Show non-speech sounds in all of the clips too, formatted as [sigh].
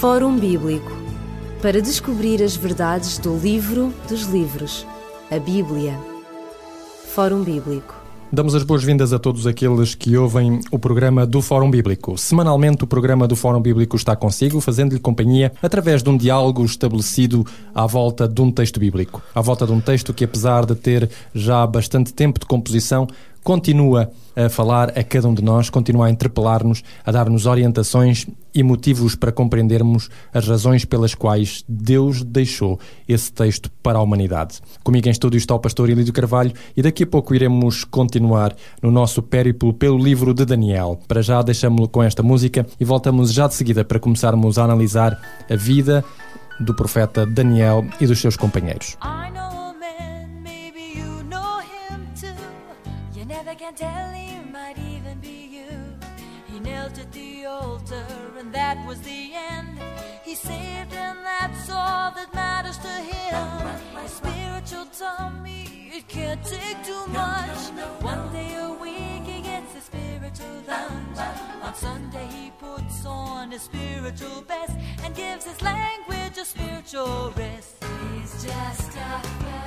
Fórum Bíblico para descobrir as verdades do livro dos livros, a Bíblia. Fórum Bíblico. Damos as boas-vindas a todos aqueles que ouvem o programa do Fórum Bíblico. Semanalmente, o programa do Fórum Bíblico está consigo, fazendo-lhe companhia através de um diálogo estabelecido à volta de um texto bíblico. À volta de um texto que, apesar de ter já bastante tempo de composição, continua a falar a cada um de nós, continua a interpelar-nos, a dar-nos orientações e motivos para compreendermos as razões pelas quais Deus deixou esse texto para a humanidade. Comigo em estúdio está o pastor Ilídio Carvalho e daqui a pouco iremos continuar no nosso périplo pelo livro de Daniel. Para já deixamos-lo com esta música e voltamos já de seguida para começarmos a analisar a vida do profeta Daniel e dos seus companheiros. That was the end. He saved, and that's all that matters to him. My spiritual tummy, it can't take too much. One day a week, he gets a spiritual lunch. On Sunday, he puts on his spiritual best and gives his language a spiritual rest. He's just a, he's just a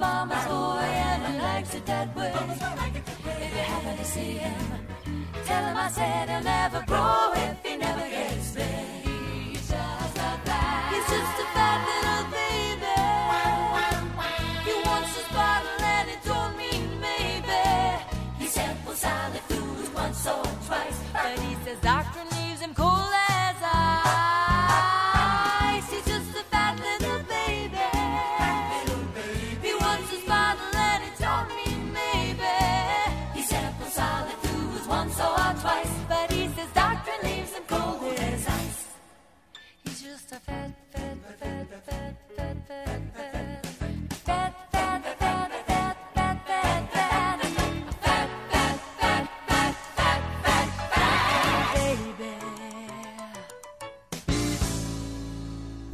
mama's boy and he likes it that way. If you happen to see him, tell him I said he'll never grow if he never gets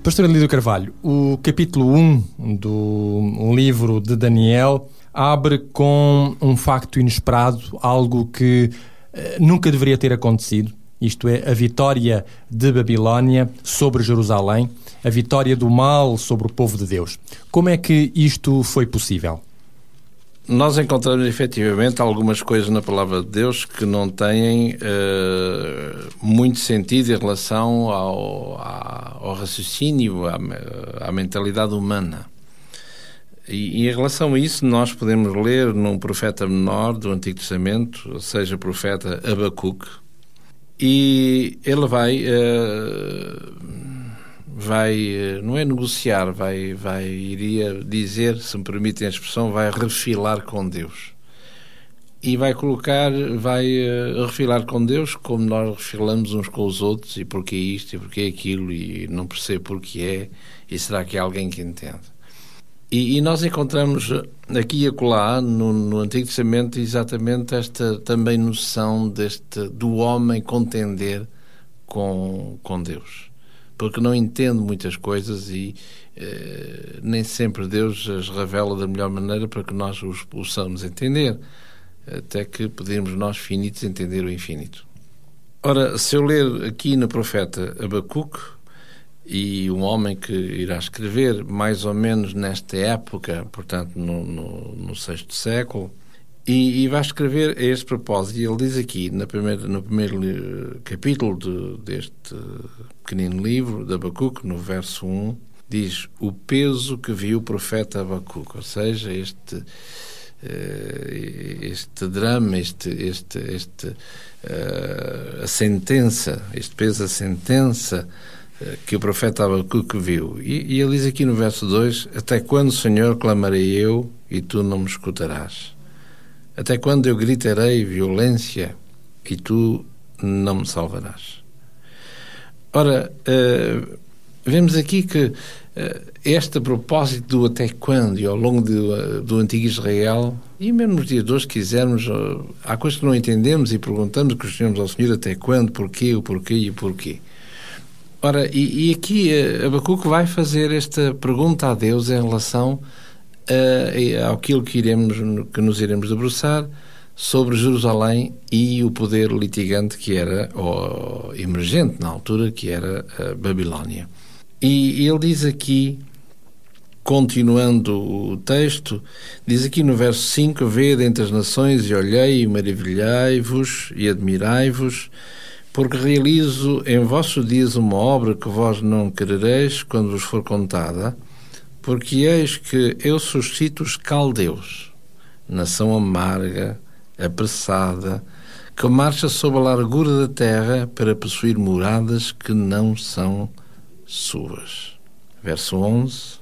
Pastor Lídio Carvalho, o capítulo 1 do livro de Daniel abre com um facto inesperado, algo que eh, nunca deveria ter acontecido. Isto é, a vitória de Babilónia sobre Jerusalém, a vitória do mal sobre o povo de Deus. Como é que isto foi possível? Nós encontramos efetivamente algumas coisas na palavra de Deus que não têm uh, muito sentido em relação ao, ao raciocínio, à, à, mentalidade humana. E, e, em relação a isso, nós podemos ler num profeta menor do Antigo Testamento, ou seja, profeta Abacuque, e ele vai. Uh, vai, eh, não é negociar, vai, vai, iria dizer, se me permitem a expressão, vai refilar com Deus. E vai colocar, vai uh, refilar com Deus como nós refilamos uns com os outros, e porque é isto, e porque é aquilo, e não percebo porque é, e será que há alguém que entende? E, e nós encontramos aqui e acolá, no, no Antigo Testamento, exatamente esta também noção deste, do homem contender com, com Deus porque não entende muitas coisas e eh, nem sempre Deus as revela da melhor maneira para que nós os possamos entender, até que podemos nós finitos entender o infinito. Ora, se eu ler aqui no profeta Abacuque, e um homem que irá escrever mais ou menos nesta época, portanto no, no, no sexto século, e, e, vai escrever a este propósito. E ele diz aqui, na primeira, no primeiro eh, capítulo de, deste pequenino livro, de Abacuque, no verso 1, diz o peso que viu o profeta Abacuque, ou seja, este, eh, este drama, este, este, este, uh, a sentença, este peso, a sentença que o profeta Abacuque viu. E, e ele diz aqui no verso 2: Até quando, Senhor, clamarei eu e tu não me escutarás? Até quando eu gritarei violência e tu não me salvarás. Ora, uh, vemos aqui que uh, este propósito do até quando e ao longo do, do antigo Israel, e mesmo nos dias de hoje, quisermos, uh, há coisas que não entendemos e perguntamos, questionamos ao Senhor até quando, porquê, o porquê e o porquê. Ora, e, e aqui uh, Abacuque vai fazer esta pergunta a Deus em relação uh, àquilo que, iremos, que nos iremos debruçar sobre Jerusalém e o poder litigante que era, ou emergente na altura, que era a Babilónia. E ele diz aqui, continuando o texto, diz aqui no verso 5: Vede entre as nações e olhei e maravilhai-vos e admirai-vos, porque realizo em vossos dias uma obra que vós não querereis quando vos for contada, porque eis que eu suscito os caldeus, nação amarga, apressada, que marcha sob a largura da terra para possuir moradas que não são suas. Verso 11.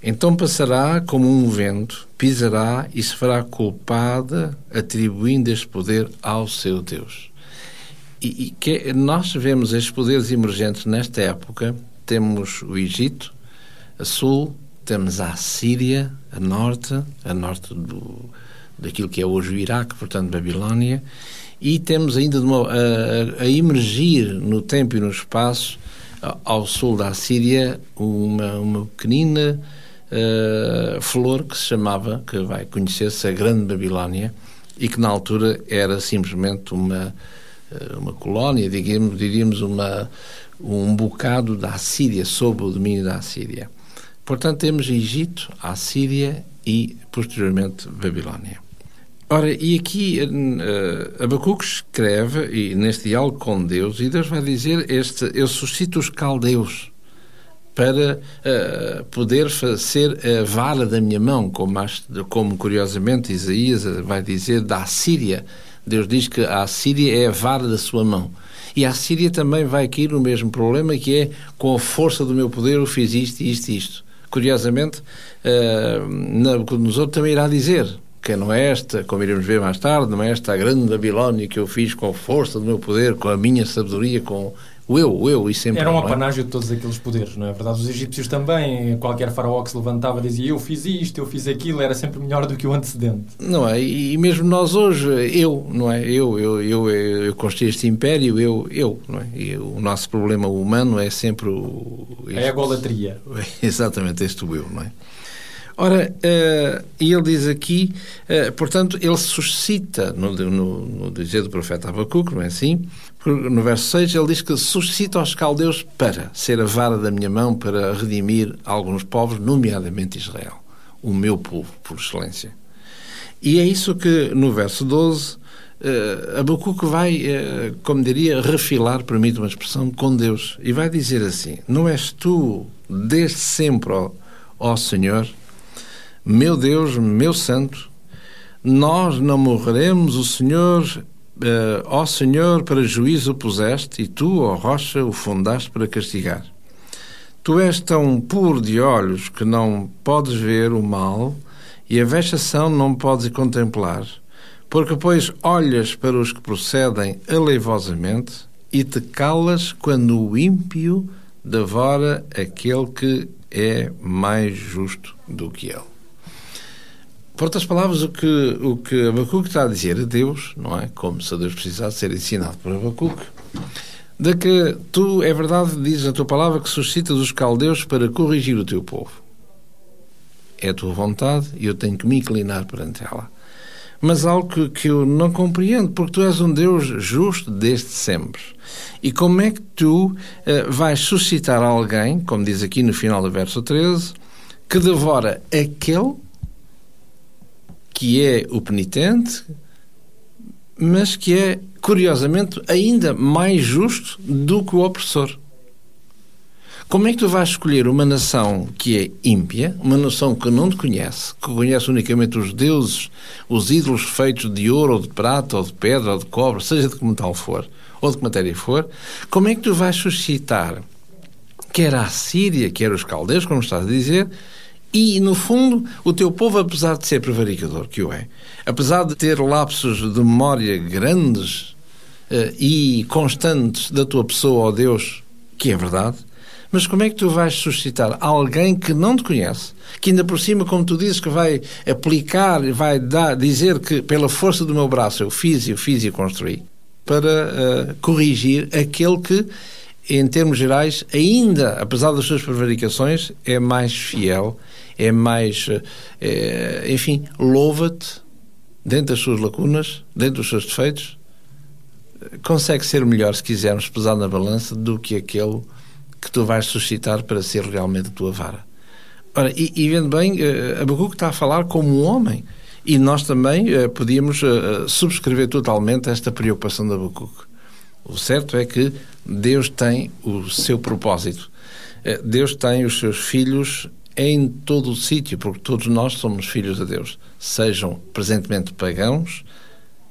Então passará como um vento, pisará e se fará culpada, atribuindo este poder ao seu Deus. E, e que nós vemos estes poderes emergentes nesta época. Temos o Egito, a sul, temos a Síria, a norte, a norte do, daquilo que é hoje o Iraque, portanto Babilónia, e temos ainda uma, a, a, emergir no tempo e no espaço, ao sul da Síria, uma, uma pequenina flor que se chamava, que vai conhecer-se a Grande Babilónia, e que na altura era simplesmente uma, uma colónia, diríamos, diríamos uma, um bocado da Síria, sob o domínio da Síria. Portanto, temos Egito, a Síria e, posteriormente, Babilónia. Ora, e aqui uh, Abacuque escreve, e neste diálogo com Deus, e Deus vai dizer: este, Eu suscito os caldeus para uh, poder ser a vara da minha mão, como, como curiosamente Isaías vai dizer da Assíria. Deus diz que a Assíria é a vara da sua mão. E a Assíria também vai cair no mesmo problema, que é com a força do meu poder eu fiz isto, isto isto. Curiosamente, uh, Nabucodonosor também irá dizer que não é esta, como iremos ver mais tarde, não é esta a grande Babilónia que eu fiz com a força do meu poder, com a minha sabedoria, com o eu, o eu e sempre. Era um apanágio é? de todos aqueles poderes, não é verdade? Os egípcios também, qualquer faraó que se levantava dizia eu fiz isto, eu fiz aquilo, era sempre melhor do que o antecedente. Não é? E mesmo nós hoje, eu, não é? Eu, eu, eu, eu, construí este império, eu, eu, não é? E o nosso problema humano é sempre o. Este, é a golatria. [laughs] Exatamente, este o eu, não é? Ora, uh, ele diz aqui, uh, portanto, ele suscita, no, no, no, dizer do profeta Abacuque, não é assim? No verso 6, ele diz que suscita os caldeus para ser a vara da minha mão para redimir alguns povos, nomeadamente Israel, o meu povo, por excelência. E é isso que, no verso 12, uh, Abacuque vai, uh, como diria, refilar, permite uma expressão, com Deus. E vai dizer assim: Não és tu, desde sempre, ó, ó Senhor, meu Deus, meu Santo, nós não morreremos, o Senhor, uh, ó Senhor, para juízo o puseste, e tu, ó rocha, o fundaste para castigar. Tu és tão puro de olhos que não podes ver o mal, e a vexação não podes contemplar, porque, pois, olhas para os que procedem aleivosamente e te calas quando o ímpio devora aquele que é mais justo do que ele. Por outras palavras, o que, o que Abacuque está a dizer a Deus, não é? Como se Deus precisasse ser ensinado por Abacuque, de que tu, é verdade, dizes a tua palavra que suscitas os caldeus para corrigir o teu povo. É a tua vontade e eu tenho que me inclinar perante ela. Mas algo que, que eu não compreendo, porque tu és um Deus justo desde sempre. E como é que tu uh, vais suscitar alguém, como diz aqui no final do verso 13, que devora aquele que é o penitente, mas que é, curiosamente, ainda mais justo do que o opressor. Como é que tu vais escolher uma nação que é ímpia, uma nação que não te conhece, que conhece unicamente os deuses, os ídolos feitos de ouro, ou de prata, ou de pedra, ou de cobre, seja de que tal for, ou de que matéria for, como é que tu vais suscitar, quer a Síria, quer os caldeus, como estás a dizer, e, no fundo, o teu povo, apesar de ser prevaricador, que o é, apesar de ter lapsos de memória grandes, eh, e constantes da tua pessoa, ó Deus, que é verdade, mas como é que tu vais suscitar alguém que não te conhece, que ainda por cima, como tu dizes, que vai aplicar, vai dar, dizer que pela força do meu braço eu fiz, eu fiz e construí, para uh, corrigir aquele que, em termos gerais, ainda, apesar das suas prevaricações, é mais fiel, é mais, é, enfim, louva-te dentro das suas lacunas, dentro dos seus defeitos, consegue ser melhor, se quisermos, pesar na balança do que aquele que tu vais suscitar para ser realmente a tua vara. Ora, e, e vendo bem, uh, Abacuque está a falar como um homem. E nós também uh, podíamos uh, subscrever totalmente esta preocupação de Abacuque. O certo é que Deus tem o seu propósito. Deus tem os seus filhos em todo o sítio, porque todos nós somos filhos de Deus. Sejam presentemente pagãos,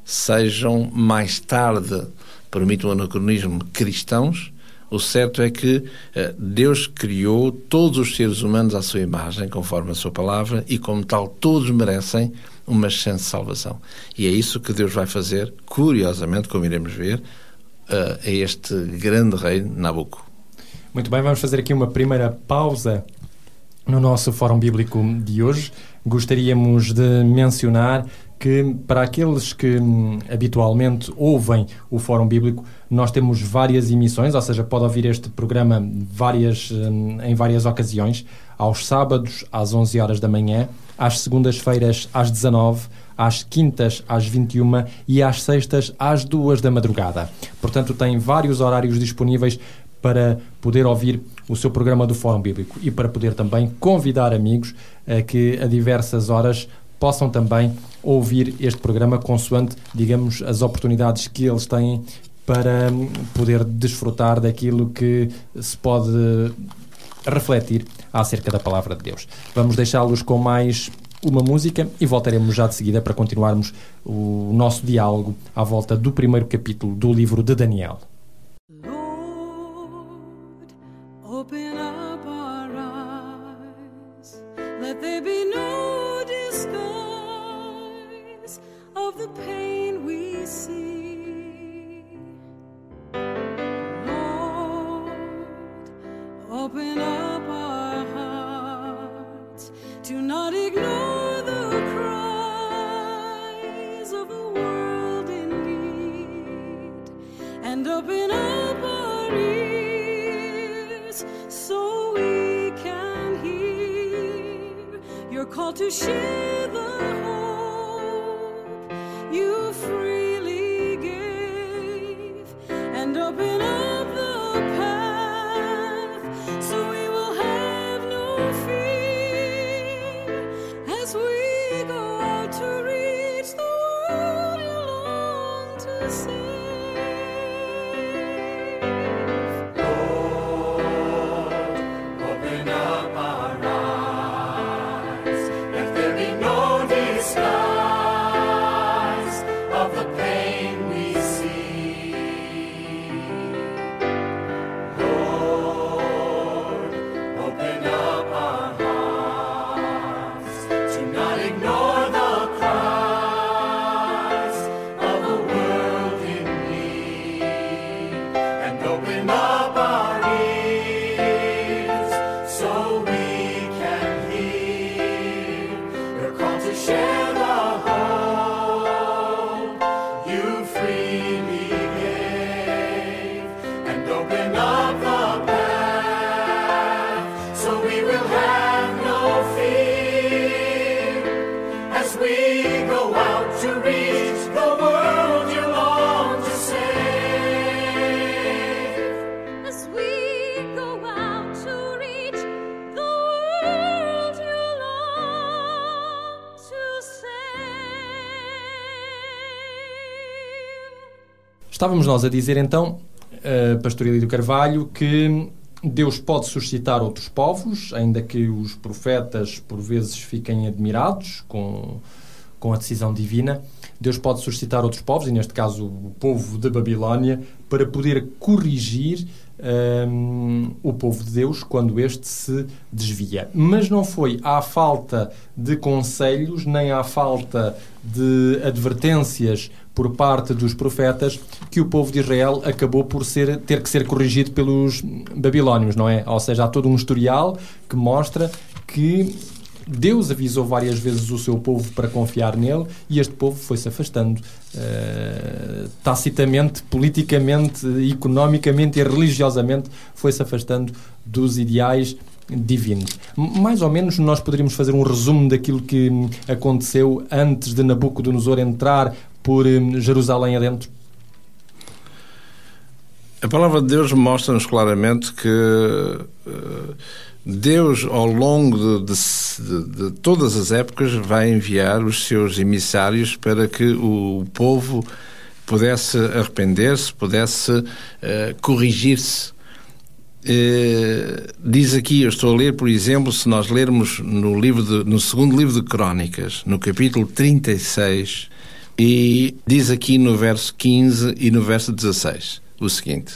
sejam mais tarde, permite o anacronismo, cristãos, o certo é que eh, Deus criou todos os seres humanos à sua imagem, conforme a sua palavra, e como tal, todos merecem uma chance de salvação. E é isso que Deus vai fazer, curiosamente, como iremos ver, eh, a este grande rei Nabucco. Muito bem, vamos fazer aqui uma primeira pausa no nosso Fórum Bíblico de hoje. Gostaríamos de mencionar que para aqueles que hum, habitualmente ouvem o Fórum Bíblico, nós temos várias emissões, ou seja, pode ouvir este programa várias, hum, em várias ocasiões, aos sábados às 11 horas da manhã, às segundas-feiras às 19 às quintas às 21 e às sextas às 2 da madrugada. Portanto, tem vários horários disponíveis para poder ouvir o seu programa do Fórum Bíblico e para poder também convidar amigos a que a diversas horas possam também ouvir este programa consoante, digamos, as oportunidades que eles têm para hum, poder desfrutar daquilo que se pode refletir acerca da palavra de Deus. Vamos deixá-los com mais uma música e voltaremos já de seguida para continuarmos o nosso diálogo à volta do primeiro capítulo do livro de Daniel. Estávamos nós a dizer então, uh, Pastor Elídio Carvalho, que Deus pode suscitar outros povos, ainda que os profetas por vezes fiquem admirados com, com a decisão divina. Deus pode suscitar outros povos, e neste caso o povo da Babilónia, para poder corrigir hum, o povo de Deus quando este se desvia. Mas não foi à falta de conselhos, nem à falta de advertências por parte dos profetas que o povo de Israel acabou por ser, ter que ser corrigido pelos babilónios, não é? Ou seja, há todo um historial que mostra que Deus avisou várias vezes o seu povo para confiar nele e este povo foi-se afastando eh, tacitamente, politicamente, economicamente e religiosamente foi-se afastando dos ideais divinos. Mais ou menos nós poderíamos fazer um resumo daquilo que aconteceu antes de Nabucodonosor entrar por hum, Jerusalém adentro. A palavra de Deus mostra-nos claramente que eh, Deus, ao longo de, de- de todas as épocas, vai enviar os seus emissários para que o povo pudesse arrepender-se, pudesse eh, corrigir-se. Eh, diz aqui, eu estou a ler, por exemplo, se nós lermos no, livro de- no segundo livro de Crónicas, no capítulo 36, e diz aqui no verso 15 e no verso 16 o seguinte: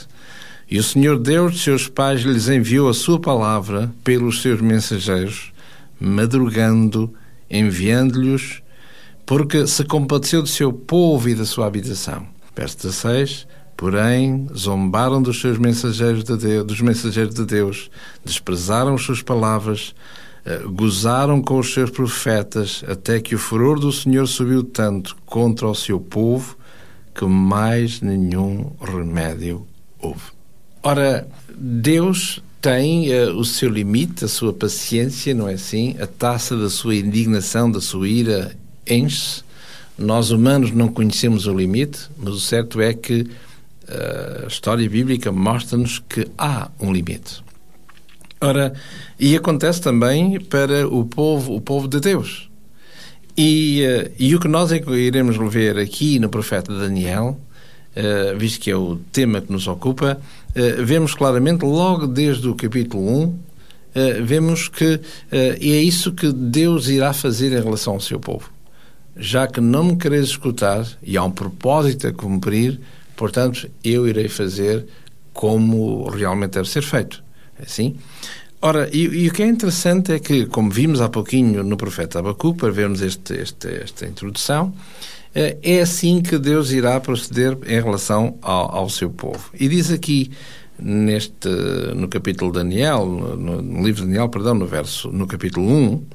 E o Senhor Deus de seus pais lhes enviou a sua palavra pelos seus mensageiros, madrugando, enviando-lhes, porque se compadeceu do seu povo e da sua habitação. Verso 16. Porém, zombaram dos seus mensageiros de Deus, dos mensageiros de Deus, desprezaram as suas palavras, gozaram com os seus profetas, até que o furor do Senhor subiu tanto contra o seu povo que mais nenhum remédio houve. Ora, Deus tem eh, o seu limite, a sua paciência, não é assim? A taça da sua indignação, da sua ira, enche-se. Nós humanos não conhecemos o limite, mas o certo é que eh, a história bíblica mostra-nos que há um limite. Ora, e acontece também para o povo, o povo de Deus. E, eh, e o que nós iremos ver aqui no profeta Daniel, eh, visto que é o tema que nos ocupa, eh, vemos claramente, logo desde o capítulo 1, eh, vemos que é isso que Deus irá fazer em relação ao seu povo. Já que não me quereis escutar, e há um propósito a cumprir, portanto, eu irei fazer como realmente deve ser feito. É Assim? Ora, e, e o que é interessante é que, como vimos há pouquinho no profeta Abacuque, para vermos este, este, esta introdução, eh, é assim que Deus irá proceder em relação ao, ao seu povo. E diz aqui, neste, no capítulo Daniel, no, no livro de Daniel, perdão, no, verso, no capítulo 1,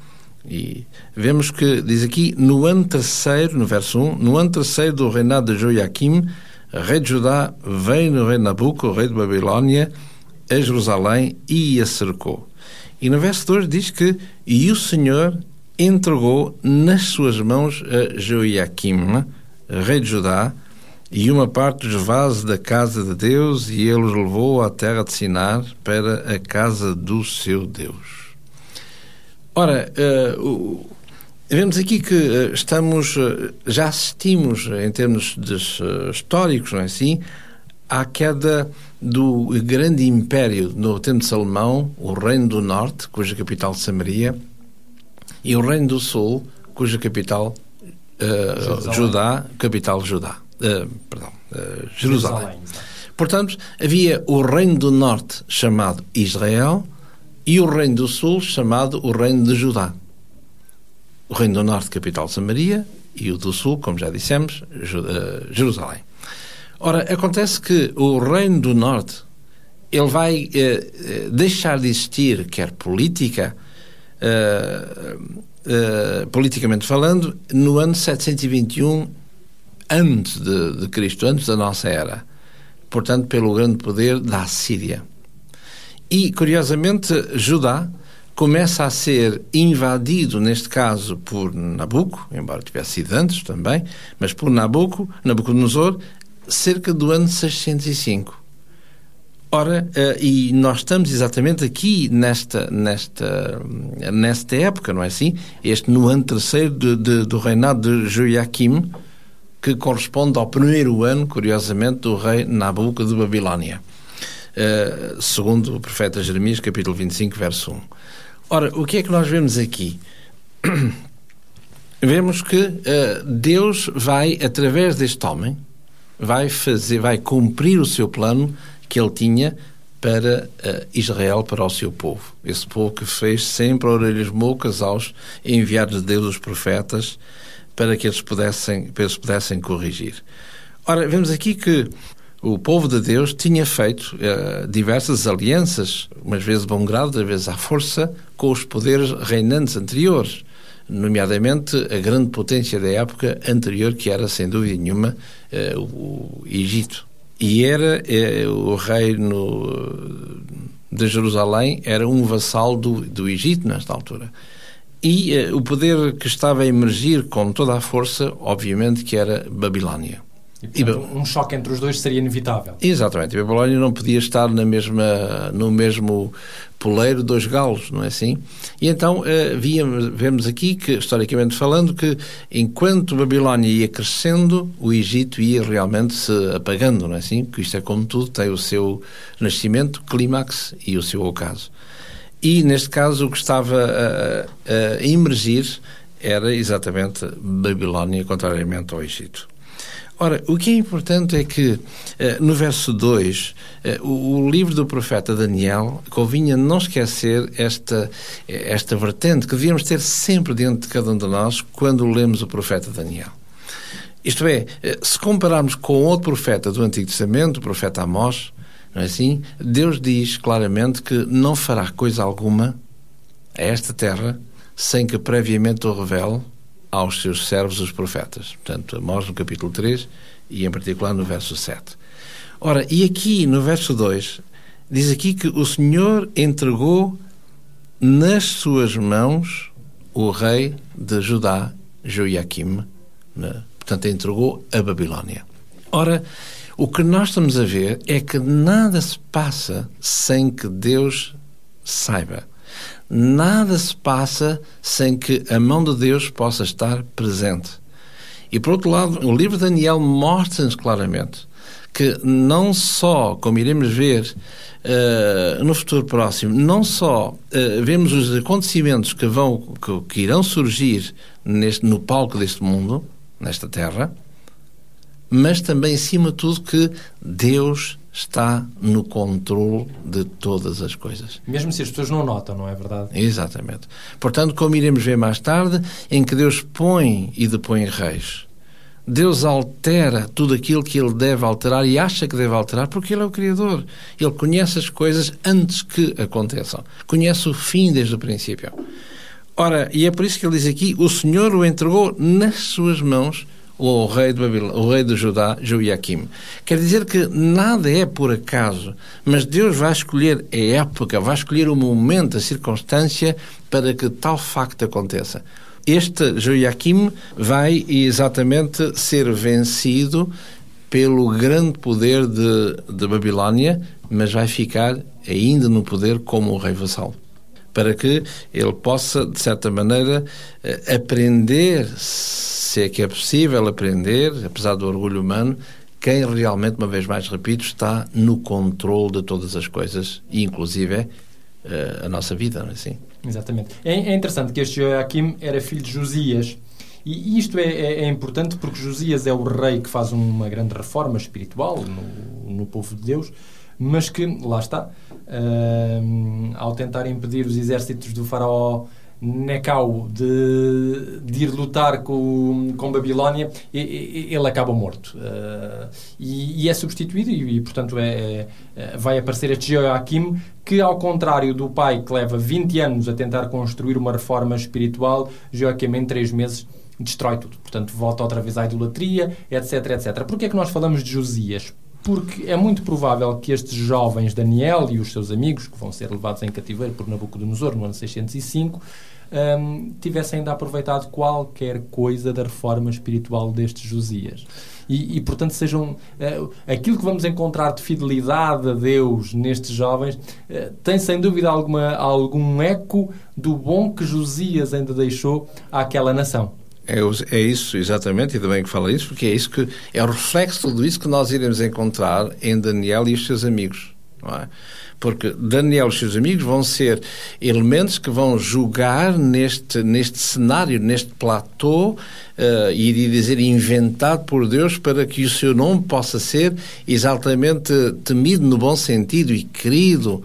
e vemos que diz aqui, no ano terceiro, no verso 1, no ano terceiro do reinado de Joaquim, rei de Judá, veio no rei Nabuco, rei de Babilónia, a Jerusalém e a cercou. E no verso 2 diz que e o Senhor entregou nas suas mãos a Joaquim, rei de Judá, e uma parte dos vasos da casa de Deus, e ele os levou à terra de Sinar para a casa do seu Deus. Ora, o- vemos aqui que eh, estamos, eh, já assistimos, em termos históricos, não é assim, à queda do grande império no tempo de Salomão, o Reino do Norte, cuja capital Samaria, e o Reino do Sul, cuja capital Jerusalém. Judá, capital Judá, eh, perdão, eh, Jerusalém. Jerusalém. Portanto, havia o Reino do Norte chamado Israel e o Reino do Sul chamado o Reino de Judá. O Reino do Norte, capital Samaria, e o do Sul, como já dissemos, Jerusalém. Ora, acontece que o Reino do Norte ele vai eh, eh, deixar de existir, quer política, eh, eh, politicamente falando, no ano 721 antes de, de Cristo, antes da nossa era. Portanto, pelo grande poder da Assíria. E, curiosamente, Judá começa a ser invadido, neste caso, por Nabuco, embora tivesse sido antes também, mas por Nabuco, Nabucodonosor, cerca do ano 605. Ora, eh, e nós estamos exatamente aqui nesta, nesta, nesta época, não é assim? Este no ano terceiro de, de, do reinado de Joaquim, que corresponde ao primeiro ano, curiosamente, do rei Nabuco de Babilónia. Uh, segundo o profeta Jeremias, capítulo 25, verso 1. Ora, o que é que nós vemos aqui? [clears throat] vemos que uh, Deus vai, através deste homem, vai fazer, vai cumprir o seu plano que ele tinha para uh, Israel, para o seu povo. Esse povo que fez sempre orelhas moucas aos enviados de Deus, os profetas, para que eles pudessem, para eles pudessem corrigir. Ora, vemos aqui que o povo de Deus tinha feito eh, diversas alianças, umas vezes de bom grado, outras vezes à força, com os poderes reinantes anteriores, nomeadamente a grande potência da época anterior, que era, sem dúvida nenhuma, eh, o, Egito. E era eh, o reino de Jerusalém, era um vassal do, do Egito nesta altura. E eh, o poder que estava a emergir com toda a força, obviamente, que era Babilónia. E, portanto, um choque entre os dois seria inevitável. Exatamente. A Babilónia não podia estar na mesma, no mesmo poleiro dos galos, não é assim? E então eh, víamos, vemos aqui que, historicamente falando, que enquanto Babilónia ia crescendo, o Egito ia realmente se apagando, não é assim? Que isto é como tudo, tem o seu nascimento, clímax e o seu ocaso. E, neste caso, o que estava a, a emergir era exatamente Babilónia, contrariamente ao Egito. Ora, o que é importante é que, eh, no verso 2, eh, o, livro do profeta Daniel convinha não esquecer esta, esta vertente que devíamos ter sempre dentro de cada um de nós quando lemos o profeta Daniel. Isto é, eh, se compararmos com outro profeta do Antigo Testamento, o profeta Amós, não é assim? Deus diz claramente que não fará coisa alguma a esta terra sem que previamente o revele aos seus servos, os profetas. Portanto, Amós no capítulo 3 e em particular no verso 7. Ora, e aqui no verso 2, diz aqui que o Senhor entregou nas suas mãos o rei de Judá, Joiaquim, né? portanto, entregou a Babilónia. Ora, o que nós estamos a ver é que nada se passa sem que Deus saiba. Nada se passa sem que a mão de Deus possa estar presente. E por outro lado, o livro de Daniel mostra-nos claramente que não só, como iremos ver uh, no futuro próximo, não só uh, vemos os acontecimentos que vão que, que irão surgir neste, no palco deste mundo, nesta terra, mas também, acima de tudo, que Deus está no controle de todas as coisas. Mesmo se as pessoas não notam, não é verdade? Exatamente. Portanto, como iremos ver mais tarde, em que Deus põe e depõe reis. Deus altera tudo aquilo que ele deve alterar e acha que deve alterar porque ele é o Criador. Ele conhece as coisas antes que aconteçam. Conhece o fim desde o princípio. Ora, e é por isso que ele diz aqui: o Senhor o entregou nas suas mãos o rei de Babilônia, o rei de Judá, Joiaquim. Quer dizer que nada é por acaso, mas Deus vai escolher a época, vai escolher o momento, a circunstância para que tal facto aconteça. Este Joiaquim vai exatamente ser vencido pelo grande poder de, de Babilónia, mas vai ficar ainda no poder como o rei vassal para que ele possa, de certa maneira, eh, aprender, se é que é possível aprender, apesar do orgulho humano, quem realmente, uma vez mais repito, está no controle de todas as coisas, inclusive eh, a nossa vida, não é assim? Exatamente. É, é interessante que este Joaquim era filho de Josias. E isto é, é, é, importante porque Josias é o rei que faz uma grande reforma espiritual no, no povo de Deus, mas que, lá está, uh, ao tentar impedir os exércitos do faraó Necau de, de ir lutar com, com Babilónia, ele acaba morto. Uh, e, e, é substituído, e, e portanto é, é, vai aparecer este Joaquim, que ao contrário do pai que leva 20 anos a tentar construir uma reforma espiritual, Joaquim em 3 meses destrói tudo. Portanto, volta outra vez à idolatria, etc, etc. Porquê é que nós falamos de Josias? Porque é muito provável que estes jovens, Daniel e os seus amigos, que vão ser levados em cativeiro por Nabucodonosor no ano 605, um, tivessem ainda aproveitado qualquer coisa da reforma espiritual destes Josias. E, e portanto, sejam uh, aquilo que vamos encontrar de fidelidade a Deus nestes jovens uh, tem sem dúvida alguma algum eco do bom que Josias ainda deixou àquela nação. É, é, isso, exatamente, e também que fala isso, porque é isso que é o reflexo de tudo isso que nós iremos encontrar em Daniel e os seus amigos. Não é? Porque Daniel e os seus amigos vão ser elementos que vão julgar neste, neste cenário, neste platô, uh, iria dizer inventado por Deus para que o seu nome possa ser exatamente temido no bom sentido e querido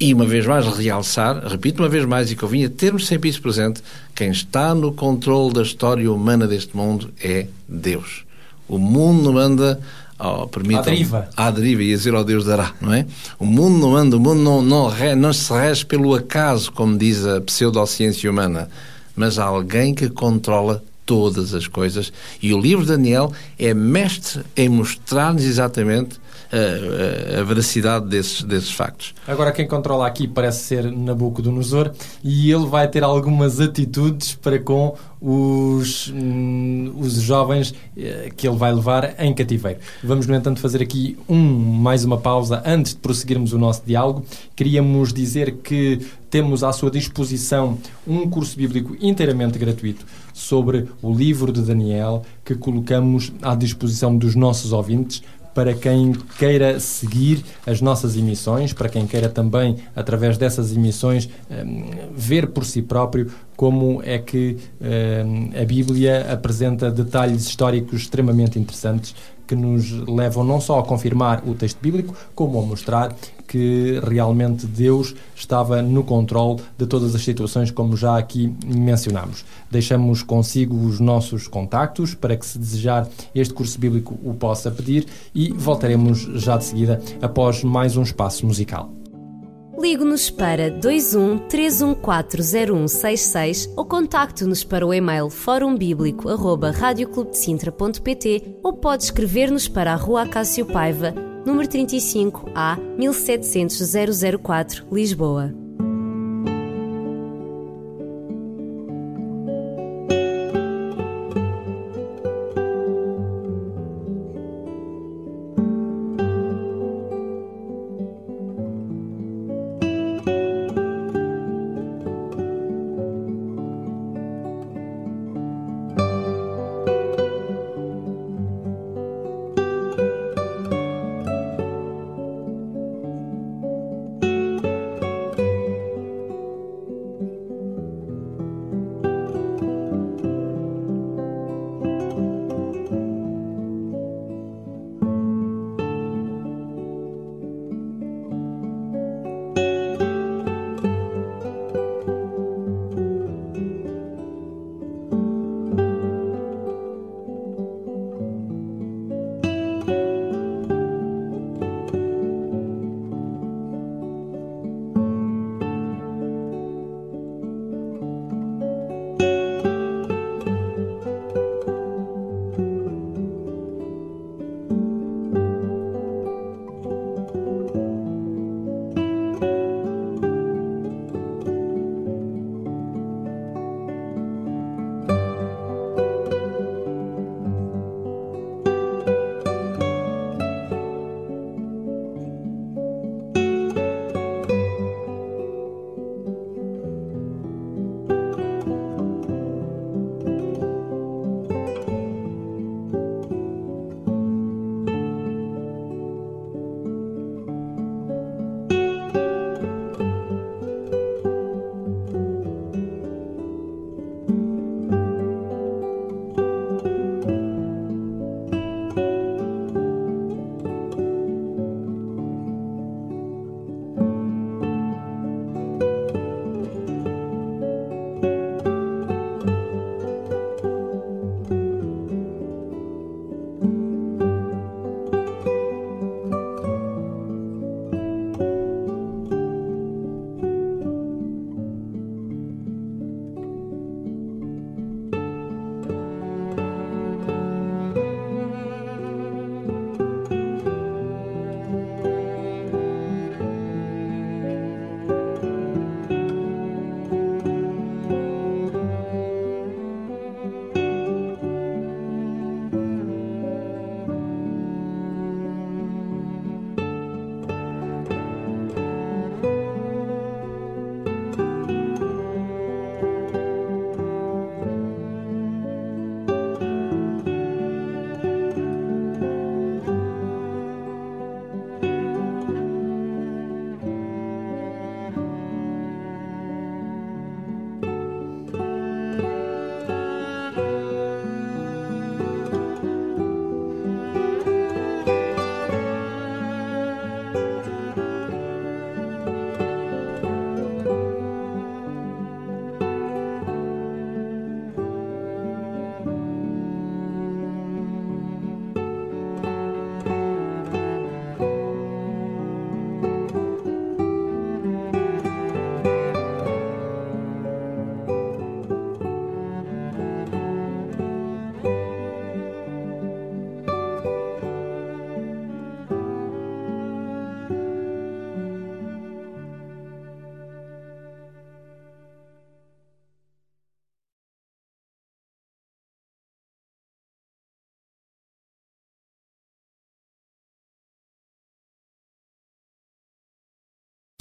E uma vez mais realçar, repito uma vez mais e convinha termos sempre isso presente, quem está no controle da história humana deste mundo é Deus. O mundo não anda oh, permitam- À deriva. à deriva, ia dizer ao Deus dará, não é? O mundo não anda, o mundo não, não, re- não se rege pelo acaso, como diz a pseudociência humana, mas há alguém que controla todas as coisas. E o livro de Daniel é mestre em mostrar-nos exatamente a, veracidade desses, desses factos. Agora quem controla aqui parece ser Nabucodonosor e ele vai ter algumas atitudes para com os, hum, os jovens eh, que ele vai levar em cativeiro. Vamos, no entanto, fazer aqui um, mais uma pausa antes de prosseguirmos o nosso diálogo. Queríamos dizer que temos à sua disposição um curso bíblico inteiramente gratuito sobre o livro de Daniel que colocamos à disposição dos nossos ouvintes para quem queira seguir as nossas emissões, para quem queira também, através dessas emissões, hum, ver por si próprio como é que hum, a Bíblia apresenta detalhes históricos extremamente interessantes que nos levam não só a confirmar o texto bíblico, como a mostrar que realmente Deus estava no controle de todas as situações, como já aqui mencionámos. Deixamos consigo os nossos contactos para que, se desejar este curso bíblico, o possa pedir e voltaremos já de seguida após mais um espaço musical. Ligue-nos para 21 3140166 ou contacte-nos para o e-mail forumbíblico.radioclubdecintra.pt ou pode escrever-nos para a Rua Acácio Paiva, número 35 A 1700 004, Lisboa.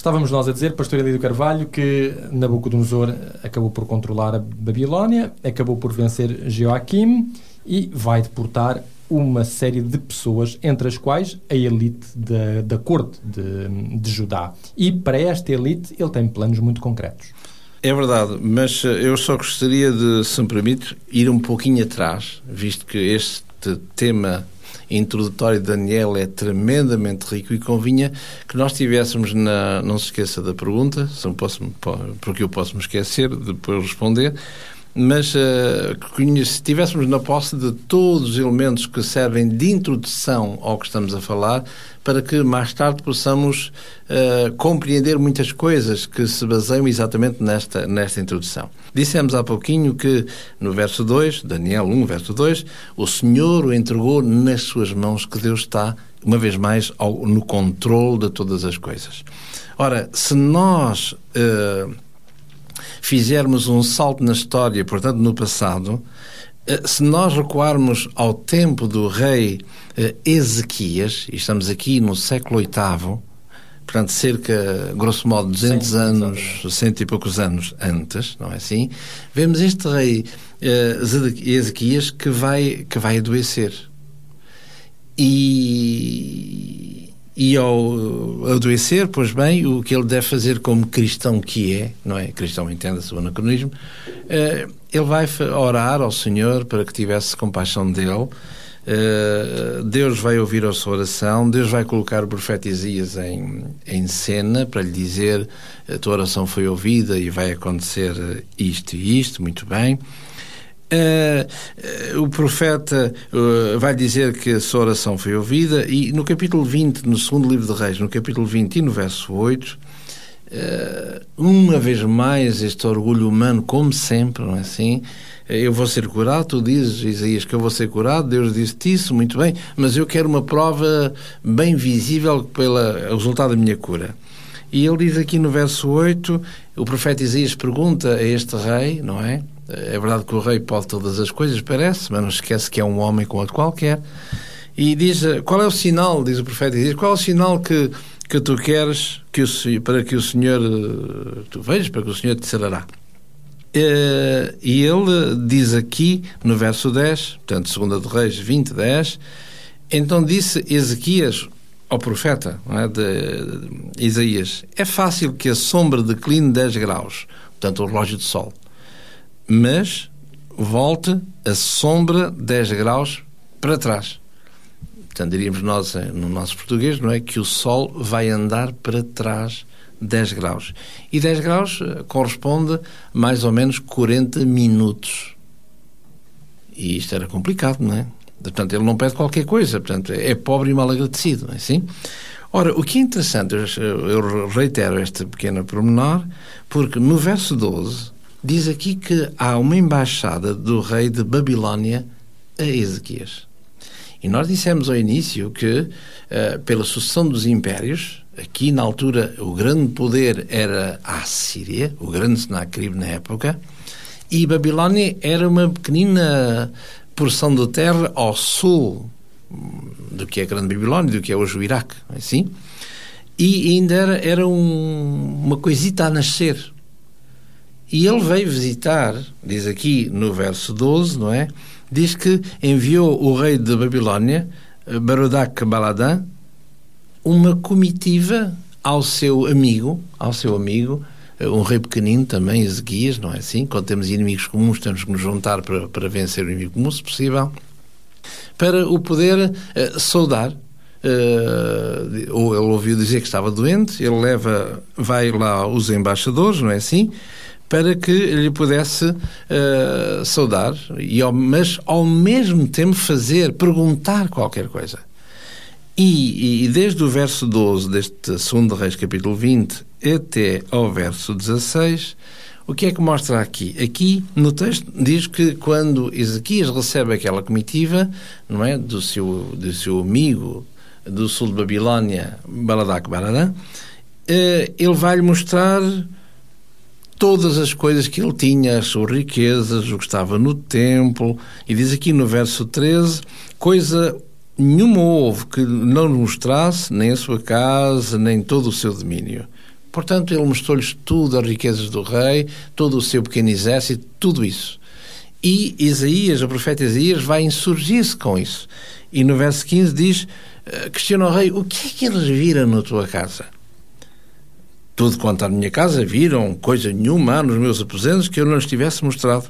Estávamos nós a dizer, pastor Elídio Carvalho, que Nabucodonosor acabou por controlar a Babilónia, acabou por vencer Joaquim e vai deportar uma série de pessoas, entre as quais a elite da, da corte de, de Judá. E para esta elite ele tem planos muito concretos. É verdade, mas eu só gostaria de, se me permite, ir um pouquinho atrás, visto que este tema introdutório de Daniel é tremendamente rico e convinha que nós tivéssemos na. Não se esqueça da pergunta, se não posso, porque eu posso me esquecer de depois responder. Mas conhe- se tivéssemos na posse de todos os elementos que servem de introdução ao que estamos a falar, para que mais tarde possamos eh, compreender muitas coisas que se baseiam exatamente nesta, nesta introdução. Dissemos há pouquinho que no verso 2, Daniel 1, verso 2, o Senhor o entregou nas suas mãos, que Deus está, uma vez mais, ao- no controle de todas as coisas. Ora, se nós eh, fizermos um salto na história, portanto, no passado, eh, se nós recuarmos ao tempo do rei eh, Ezequias, e estamos aqui no século VIII, portanto, cerca, grosso modo, 200 Sim, anos, cento e poucos anos antes, não é assim? Vemos este rei eh, Ezequias que vai, que vai adoecer. E, e ao adoecer, pois bem, o que ele deve fazer como cristão que é, não é? Cristão entenda-se o anacronismo, eh, ele vai orar ao Senhor para que tivesse compaixão dele. Eh, Deus vai ouvir a sua oração, Deus vai colocar o profeta Isaías em, em cena para lhe dizer a tua oração foi ouvida e vai acontecer isto e isto, muito bem. Eh, o profeta eh, vai dizer que a sua oração foi ouvida e no capítulo 20, no segundo livro de Reis, no capítulo 20 e no verso 8, eh, uma vez mais este orgulho humano, como sempre, não é assim? Eu vou ser curado, tu dizes, Isaías, que eu vou ser curado, Deus disse-te isso, muito bem, mas eu quero uma prova bem visível pelo resultado da minha cura. E ele diz aqui no verso 8, o profeta Isaías pergunta a este rei, não é? É verdade que o rei pode todas as coisas, parece, mas não esquece que é um homem como outro qualquer. E diz, qual é o sinal, diz o profeta Isaías, qual é o sinal que, que tu queres que o, para que o Senhor, eh, tu vejas, para que o Senhor te sarará? Eh, E ele diz aqui, no verso 10, portanto, 2 de Reis 20, 10, então disse Ezequias ao profeta é, de Isaías: É fácil que a sombra decline 10 graus, portanto, o relógio de sol, mas volte a sombra 10 graus para trás. Portanto, diríamos nós, eh, no nosso português, não é? Que o sol vai andar para trás 10 graus. E 10 graus eh, corresponde mais ou menos 40 minutos. E isto era complicado, não é? Portanto, ele não pede qualquer coisa, portanto, é pobre e mal agradecido, não é assim? Ora, o que é interessante, eu- reitero este pequeno pormenor, porque no verso 12 diz aqui que há uma embaixada do rei de Babilónia a Ezequias. E nós dissemos ao início que, eh, pela sucessão dos impérios, aqui na altura o grande poder era a Assíria, o grande Senaqueribe na época, e Babilónia era uma pequenina porção de terra ao sul hum, do que é a Grande Babilónia, do que é hoje o Iraque, é assim? E ainda era, era um- uma coisita a nascer. E ele veio visitar, diz aqui no verso 12, não é? Diz que enviou o rei de Babilónia, eh, Barodac Baladã, uma comitiva ao seu amigo, ao seu amigo, eh, um rei pequenino também, Ezequias, não é assim? Quando temos inimigos comuns, temos que nos juntar para, para vencer o inimigo comum, se possível, para o poder eh, saudar. Eh, ou ele ouviu dizer que estava doente, ele leva, vai lá os embaixadores, não é assim? Para que lhe pudesse eh, saudar, e ao, mas ao mesmo tempo fazer, perguntar qualquer coisa. E, e desde o verso 12 deste 2 Reis, capítulo 20, até ao verso 16, o que é que mostra aqui? Aqui no texto diz que quando Ezequias recebe aquela comitiva, não é, do seu, do seu amigo do sul de Babilónia, Baladac Baradã, eh, ele vai-lhe mostrar todas as coisas que ele tinha, as suas riquezas, o que estava no templo, e diz aqui no verso 13, coisa nenhuma houve que não mostrasse, nem a sua casa, nem todo o seu domínio. Portanto, ele mostrou-lhes tudo, as riquezas do rei, todo o seu pequeno exército, tudo isso. E Isaías, o profeta Isaías, vai insurgir-se com isso. E no verso 15 diz: eh, questiona o rei, o que é que eles viram na tua casa? Tudo quanto à minha casa viram, coisa nenhuma nos meus aposentos que eu não lhes tivesse mostrado.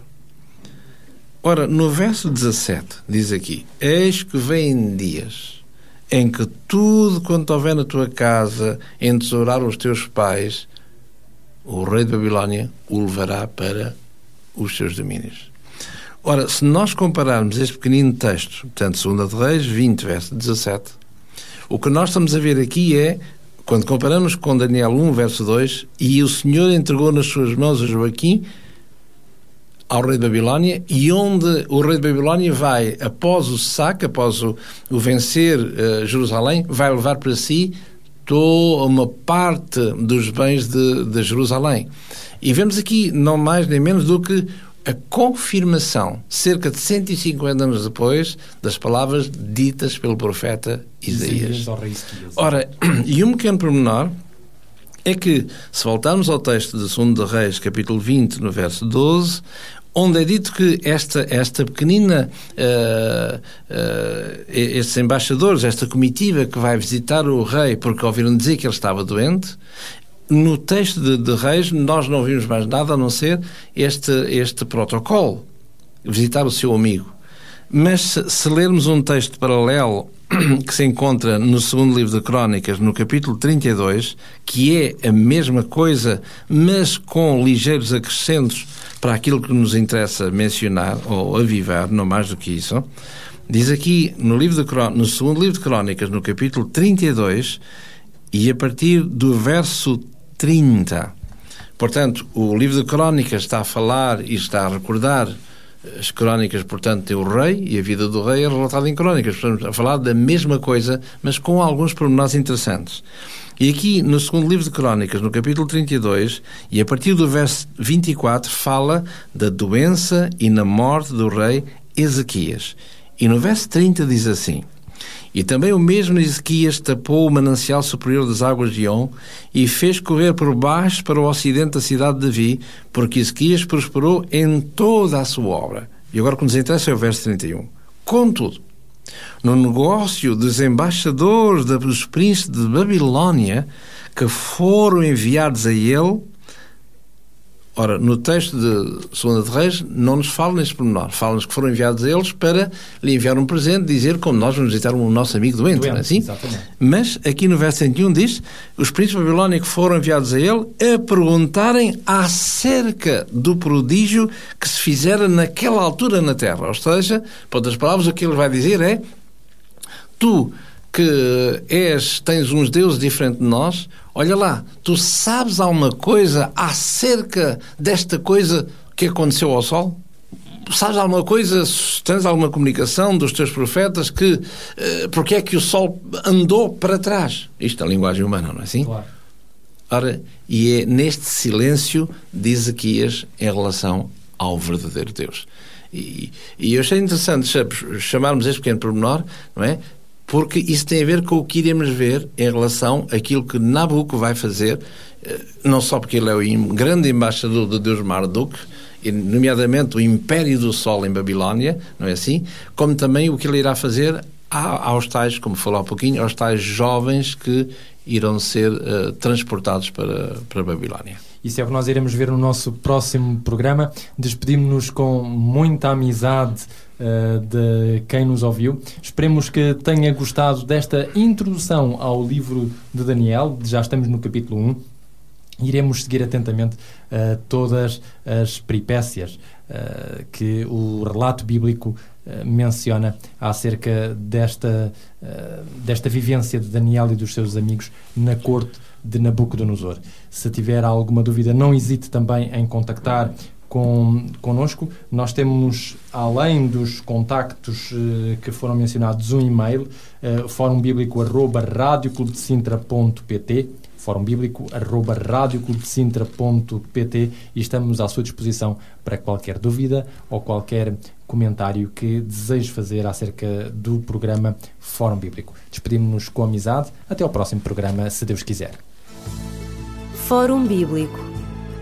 Ora, no verso 17, diz aqui: Eis que vêm dias em que tudo quanto houver na tua casa entesourar os teus pais, o rei de Babilónia o levará para os seus domínios. Ora, se nós compararmos este pequenino texto, portanto, 2 de Reis 20, verso 17, o que nós estamos a ver aqui é, quando comparamos com Daniel 1, verso 2, e o Senhor entregou nas suas mãos a Joaquim, ao rei de Babilónia e onde o rei de Babilónia vai, após o saque, após o, o vencer uh, Jerusalém, vai levar para si toda uma parte dos bens de, de Jerusalém. E vemos aqui não mais nem menos do que a confirmação, cerca de 150 anos depois, das palavras ditas pelo profeta Isaías. Ora, [clears throat] e um pequeno pormenor é que, se voltarmos ao texto de 2 de Reis, capítulo 20, no verso 12, onde é dito que esta, esta pequenina, uh, uh, estes embaixadores, esta comitiva que vai visitar o rei porque ouviram dizer que ele estava doente, no texto de, de Reis nós não vimos mais nada a não ser este, este protocolo, visitar o seu amigo. Mas se, se lermos um texto paralelo [clears throat] que se encontra no segundo livro de Crónicas, no capítulo 32, que é a mesma coisa, mas com ligeiros acrescentos para aquilo que nos interessa mencionar ou avivar, não mais do que isso, diz aqui no, livro de, no segundo livro de Crónicas, no capítulo 32, e a partir do verso 30. Portanto, o livro de Crónicas está a falar e está a recordar as crónicas, portanto, tem o rei e a vida do rei é relatada em crónicas. Portanto, a falar da mesma coisa, mas com alguns pormenores interessantes. E aqui, no segundo livro de Crónicas, no capítulo 32, e a partir do verso 24, fala da doença e na morte do rei Ezequias. E no verso 30 diz assim: E também o mesmo Ezequias tapou o manancial superior das águas de On e fez correr por baixo para o ocidente da cidade de Davi, porque Ezequias prosperou em toda a sua obra. E agora o que nos interessa é o verso 31. Contudo, no negócio dos embaixadores dos príncipes de Babilónia que foram enviados a ele. Ora, no texto de Segunda de Reis não nos fala neste pormenor. Fala-nos que foram enviados a eles para lhe enviar um presente, dizer como nós vamos visitar o nosso amigo doente, Doente, não é assim? exatamente. Mas aqui no verso 101 diz: os príncipes babilónicos foram enviados a ele a perguntarem acerca do prodígio que se fizera naquela altura na terra. Ou seja, por outras palavras, o que ele vai dizer é: tu que és, tens uns deuses diferentes de nós, olha lá, tu sabes alguma coisa acerca desta coisa que aconteceu ao Sol? Sabes alguma coisa, tens alguma comunicação dos teus profetas que eh, porque é que o Sol andou para trás? Isto é linguagem humana, não é assim? Claro. Ora, e é neste silêncio de Ezequias em relação ao verdadeiro Deus. E, e eu achei interessante chamarmos este pequeno pormenor, não é? Porque isso tem a ver com o que iremos ver em relação àquilo que Nabucco vai fazer, eh, não só porque ele é o grande embaixador de Deus Marduk, nomeadamente o Império do Sol em Babilónia, não é assim? Como também o que ele irá fazer aos tais, como falou há pouquinho, aos tais jovens que irão ser eh, transportados para, para Babilónia. Isso é o que nós iremos ver no nosso próximo programa. Despedimos-nos com muita amizade eh, de quem nos ouviu. Esperemos que tenha gostado desta introdução ao livro de Daniel. Já estamos no capítulo 1. Iremos seguir atentamente eh, todas as peripécias eh, que o relato bíblico menciona acerca desta, desta vivência de Daniel e dos seus amigos na corte de Nabucodonosor. Se tiver alguma dúvida, não hesite também em contactar com, connosco. Nós temos, além dos contactos eh, que foram mencionados, um e-mail, eh, fórumbíblico.radioclubdecintra.pt fórumbíblico.radioclubdecintra.pt e estamos à sua disposição para qualquer dúvida ou qualquer comentário que deseje fazer acerca do programa Fórum Bíblico. Despedimos-nos com amizade. Até ao próximo programa, se Deus quiser. Fórum Bíblico